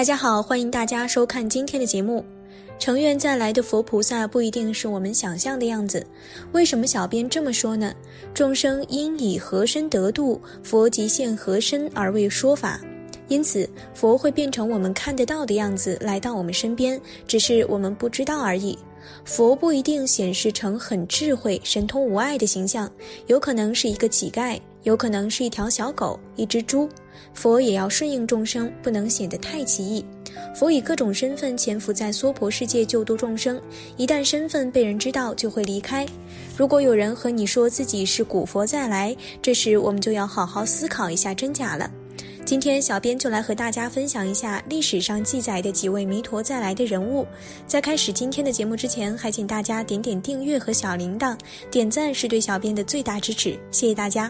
大家好，欢迎大家收看今天的节目。成愿再来的佛菩萨不一定是我们想象的样子。为什么小编这么说呢？众生因以何身得度，佛即现何身而为说法。因此，佛会变成我们看得到的样子来到我们身边，只是我们不知道而已。佛不一定显示成很智慧、神通无碍的形象，有可能是一个乞丐，有可能是一条小狗、一只猪。佛也要顺应众生，不能显得太奇异。佛以各种身份潜伏在娑婆世界救度众生，一旦身份被人知道，就会离开。如果有人和你说自己是古佛再来，这时我们就要好好思考一下真假了。今天小编就来和大家分享一下历史上记载的几位弥陀再来的人物。在开始今天的节目之前，还请大家点点订阅和小铃铛，点赞是对小编的最大支持，谢谢大家。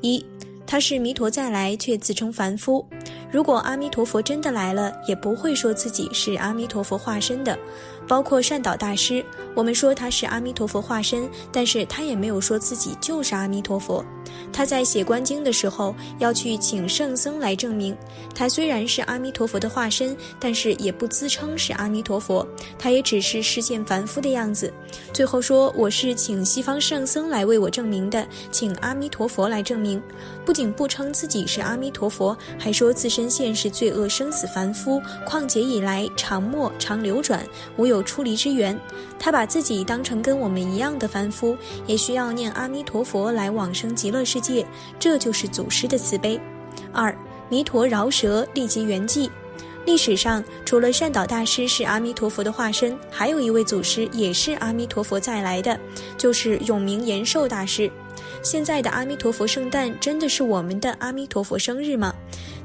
一，他是弥陀再来，却自称凡夫。如果阿弥陀佛真的来了，也不会说自己是阿弥陀佛化身的。包括善导大师，我们说他是阿弥陀佛化身，但是他也没有说自己就是阿弥陀佛。他在写观经的时候要去请圣僧来证明，他虽然是阿弥陀佛的化身，但是也不自称是阿弥陀佛，他也只是世间凡夫的样子。最后说我是请西方圣僧来为我证明的，请阿弥陀佛来证明。不仅不称自己是阿弥陀佛，还说自身现是罪恶生死凡夫，况且以来常没常流转，无有有出离之缘。他把自己当成跟我们一样的凡夫，也需要念阿弥陀佛来往生极乐世界，这就是祖师的慈悲。二，弥陀饶舌，立即圆寂。历史上，除了善导大师是阿弥陀佛的化身，还有一位祖师也是阿弥陀佛再来的，就是永明延寿大师。现在的阿弥陀佛圣诞真的是我们的阿弥陀佛生日吗？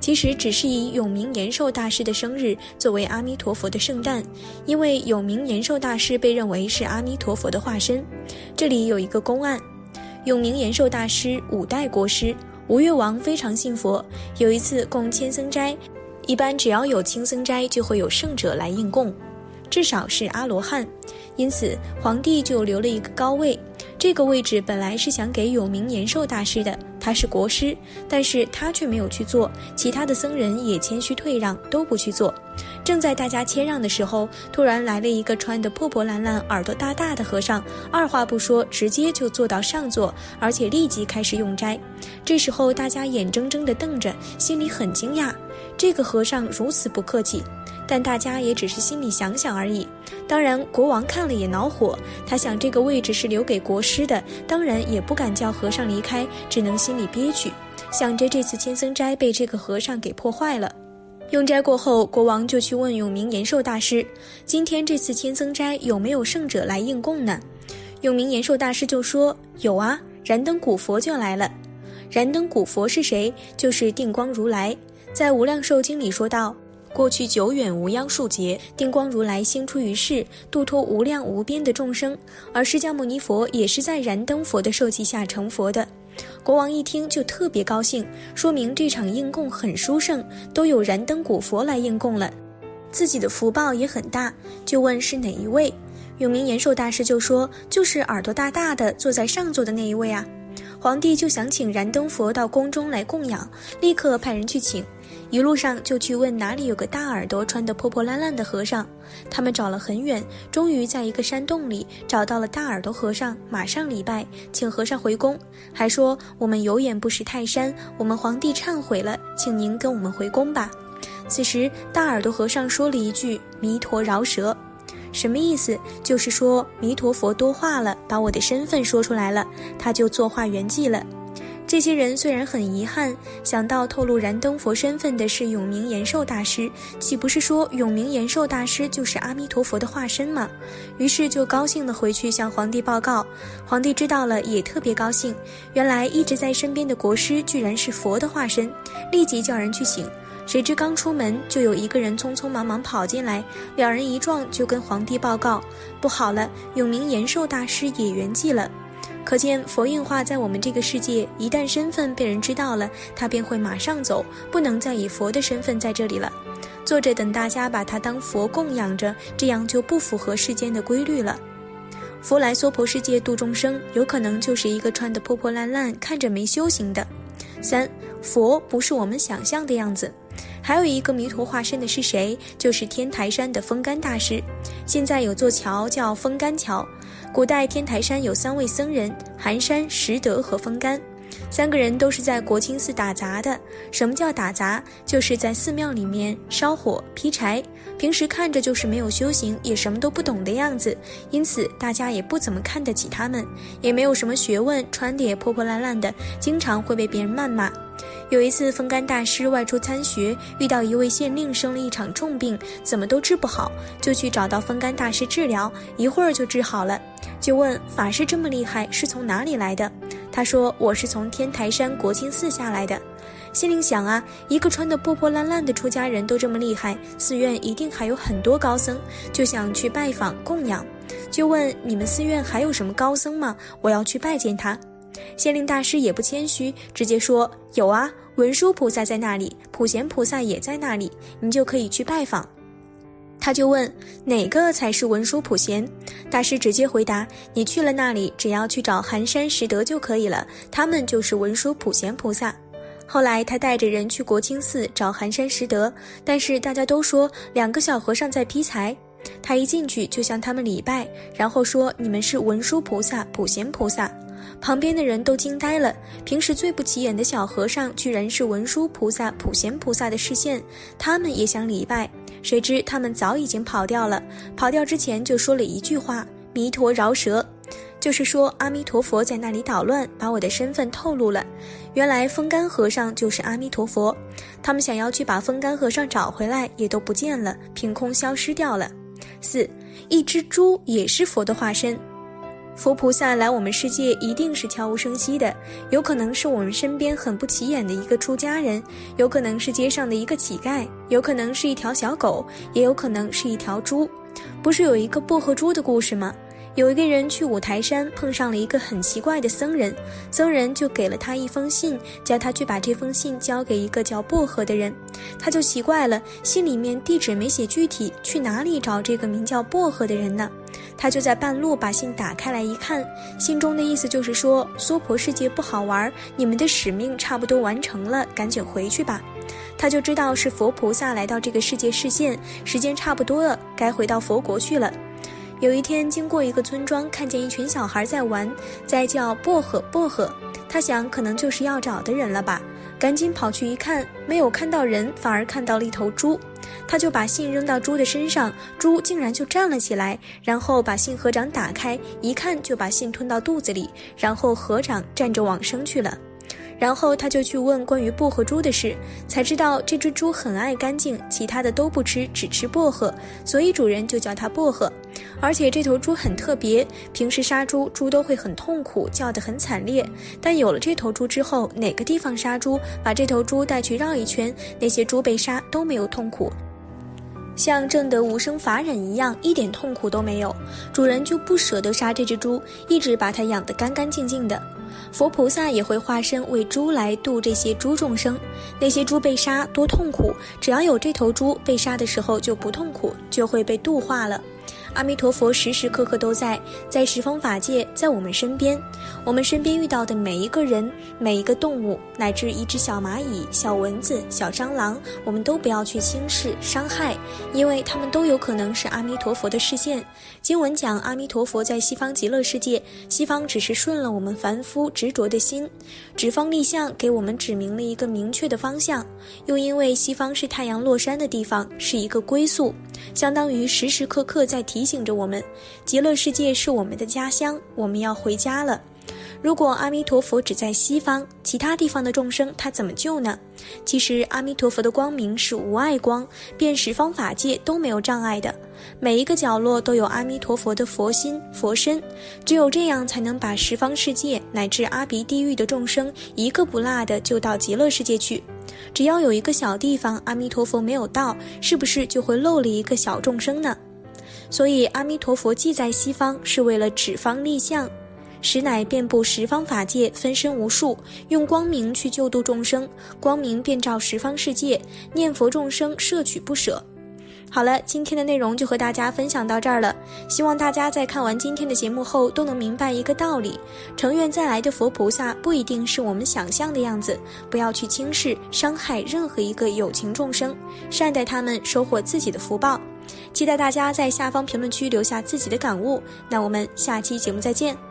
其实只是以永明延寿大师的生日作为阿弥陀佛的圣诞，因为永明延寿大师被认为是阿弥陀佛的化身。这里有一个公案：永明延寿大师五代国师，吴越王非常信佛，有一次供千僧斋，一般只要有青僧斋，就会有圣者来应供，至少是阿罗汉，因此皇帝就留了一个高位。这个位置本来是想给有名延寿大师的，他是国师，但是他却没有去做。其他的僧人也谦虚退让，都不去做。正在大家谦让的时候，突然来了一个穿得破破烂烂、耳朵大大的和尚，二话不说，直接就坐到上座，而且立即开始用斋。这时候大家眼睁睁地瞪着，心里很惊讶，这个和尚如此不客气。但大家也只是心里想想而已。当然，国王看了也恼火。他想，这个位置是留给国师的，当然也不敢叫和尚离开，只能心里憋屈，想着这次千僧斋被这个和尚给破坏了。用斋过后，国王就去问永明延寿大师：“今天这次千僧斋有没有圣者来应供呢？”永明延寿大师就说：“有啊，燃灯古佛就来了。燃灯古佛是谁？就是定光如来。在《无量寿经》里说道。”过去久远无央数劫，定光如来兴出于世，度脱无量无边的众生。而释迦牟尼佛也是在燃灯佛的授记下成佛的。国王一听就特别高兴，说明这场应供很殊胜，都有燃灯古佛来应供了，自己的福报也很大。就问是哪一位？永明延寿大师就说，就是耳朵大大的坐在上座的那一位啊。皇帝就想请燃灯佛到宫中来供养，立刻派人去请。一路上就去问哪里有个大耳朵、穿得破破烂烂的和尚。他们找了很远，终于在一个山洞里找到了大耳朵和尚，马上礼拜，请和尚回宫，还说我们有眼不识泰山，我们皇帝忏悔了，请您跟我们回宫吧。此时大耳朵和尚说了一句“弥陀饶舌”，什么意思？就是说弥陀佛多话了，把我的身份说出来了，他就作化圆寂了。这些人虽然很遗憾，想到透露燃灯佛身份的是永明延寿大师，岂不是说永明延寿大师就是阿弥陀佛的化身吗？于是就高兴地回去向皇帝报告。皇帝知道了也特别高兴，原来一直在身边的国师居然是佛的化身，立即叫人去请。谁知刚出门就有一个人匆匆忙忙跑进来，两人一撞就跟皇帝报告：不好了，永明延寿大师也圆寂了。可见佛印化在我们这个世界，一旦身份被人知道了，他便会马上走，不能再以佛的身份在这里了。坐着等大家把他当佛供养着，这样就不符合世间的规律了。佛来娑婆世界度众生，有可能就是一个穿得破破烂烂、看着没修行的。三，佛不是我们想象的样子。还有一个迷途化身的是谁？就是天台山的风干大师。现在有座桥叫风干桥。古代天台山有三位僧人：寒山、拾得和风干。三个人都是在国清寺打杂的。什么叫打杂？就是在寺庙里面烧火、劈柴。平时看着就是没有修行，也什么都不懂的样子，因此大家也不怎么看得起他们，也没有什么学问，穿的也破破烂烂的，经常会被别人谩骂。有一次，风干大师外出参学，遇到一位县令生了一场重病，怎么都治不好，就去找到风干大师治疗，一会儿就治好了。就问法师这么厉害，是从哪里来的？他说：“我是从天台山国清寺下来的。”县令想啊，一个穿得破破烂烂的出家人都这么厉害，寺院一定还有很多高僧，就想去拜访供养，就问：“你们寺院还有什么高僧吗？我要去拜见他。”县令大师也不谦虚，直接说：“有啊，文殊菩萨在那里，普贤菩萨也在那里，你就可以去拜访。”他就问：“哪个才是文殊普贤？”大师直接回答：“你去了那里，只要去找寒山拾得就可以了，他们就是文殊普贤菩萨。”后来他带着人去国清寺找寒山拾得，但是大家都说两个小和尚在劈柴。他一进去就向他们礼拜，然后说：“你们是文殊菩萨、普贤菩萨。”旁边的人都惊呆了。平时最不起眼的小和尚，居然是文殊菩萨、普贤菩萨的视线。他们也想礼拜，谁知他们早已经跑掉了。跑掉之前就说了一句话：“弥陀饶舌。”就是说阿弥陀佛在那里捣乱，把我的身份透露了。原来风干和尚就是阿弥陀佛。他们想要去把风干和尚找回来，也都不见了，凭空消失掉了。四，一只猪也是佛的化身。佛菩萨来我们世界一定是悄无声息的，有可能是我们身边很不起眼的一个出家人，有可能是街上的一个乞丐，有可能是一条小狗，也有可能是一条猪。不是有一个薄荷猪的故事吗？有一个人去五台山，碰上了一个很奇怪的僧人，僧人就给了他一封信，叫他去把这封信交给一个叫薄荷的人。他就奇怪了，信里面地址没写具体，去哪里找这个名叫薄荷的人呢？他就在半路把信打开来一看，信中的意思就是说，娑婆世界不好玩，你们的使命差不多完成了，赶紧回去吧。他就知道是佛菩萨来到这个世界示现，时间差不多了，该回到佛国去了。有一天，经过一个村庄，看见一群小孩在玩，在叫薄荷薄荷。他想，可能就是要找的人了吧，赶紧跑去一看，没有看到人，反而看到了一头猪。他就把信扔到猪的身上，猪竟然就站了起来，然后把信合掌打开，一看就把信吞到肚子里，然后合掌站着往生去了。然后他就去问关于薄荷猪的事，才知道这只猪很爱干净，其他的都不吃，只吃薄荷，所以主人就叫它薄荷。而且这头猪很特别，平时杀猪，猪都会很痛苦，叫得很惨烈。但有了这头猪之后，哪个地方杀猪，把这头猪带去绕一圈，那些猪被杀都没有痛苦，像证得无生法忍一样，一点痛苦都没有。主人就不舍得杀这只猪，一直把它养得干干净净的。佛菩萨也会化身为猪来度这些猪众生，那些猪被杀多痛苦，只要有这头猪被杀的时候就不痛苦，就会被度化了。阿弥陀佛时时刻刻都在，在十方法界，在我们身边。我们身边遇到的每一个人、每一个动物，乃至一只小蚂蚁、小蚊子、小蟑螂，我们都不要去轻视、伤害，因为他们都有可能是阿弥陀佛的视线。经文讲，阿弥陀佛在西方极乐世界，西方只是顺了我们凡夫执着的心，指方立相，给我们指明了一个明确的方向。又因为西方是太阳落山的地方，是一个归宿，相当于时时刻刻在提。醒着我们，极乐世界是我们的家乡，我们要回家了。如果阿弥陀佛只在西方，其他地方的众生他怎么救呢？其实阿弥陀佛的光明是无碍光，遍十方法界都没有障碍的，每一个角落都有阿弥陀佛的佛心佛身，只有这样才能把十方世界乃至阿鼻地狱的众生一个不落的救到极乐世界去。只要有一个小地方阿弥陀佛没有到，是不是就会漏了一个小众生呢？所以，阿弥陀佛既在西方，是为了指方立相，实乃遍布十方法界，分身无数，用光明去救度众生，光明遍照十方世界，念佛众生摄取不舍。好了，今天的内容就和大家分享到这儿了。希望大家在看完今天的节目后，都能明白一个道理：成愿再来的佛菩萨不一定是我们想象的样子。不要去轻视、伤害任何一个有情众生，善待他们，收获自己的福报。期待大家在下方评论区留下自己的感悟。那我们下期节目再见。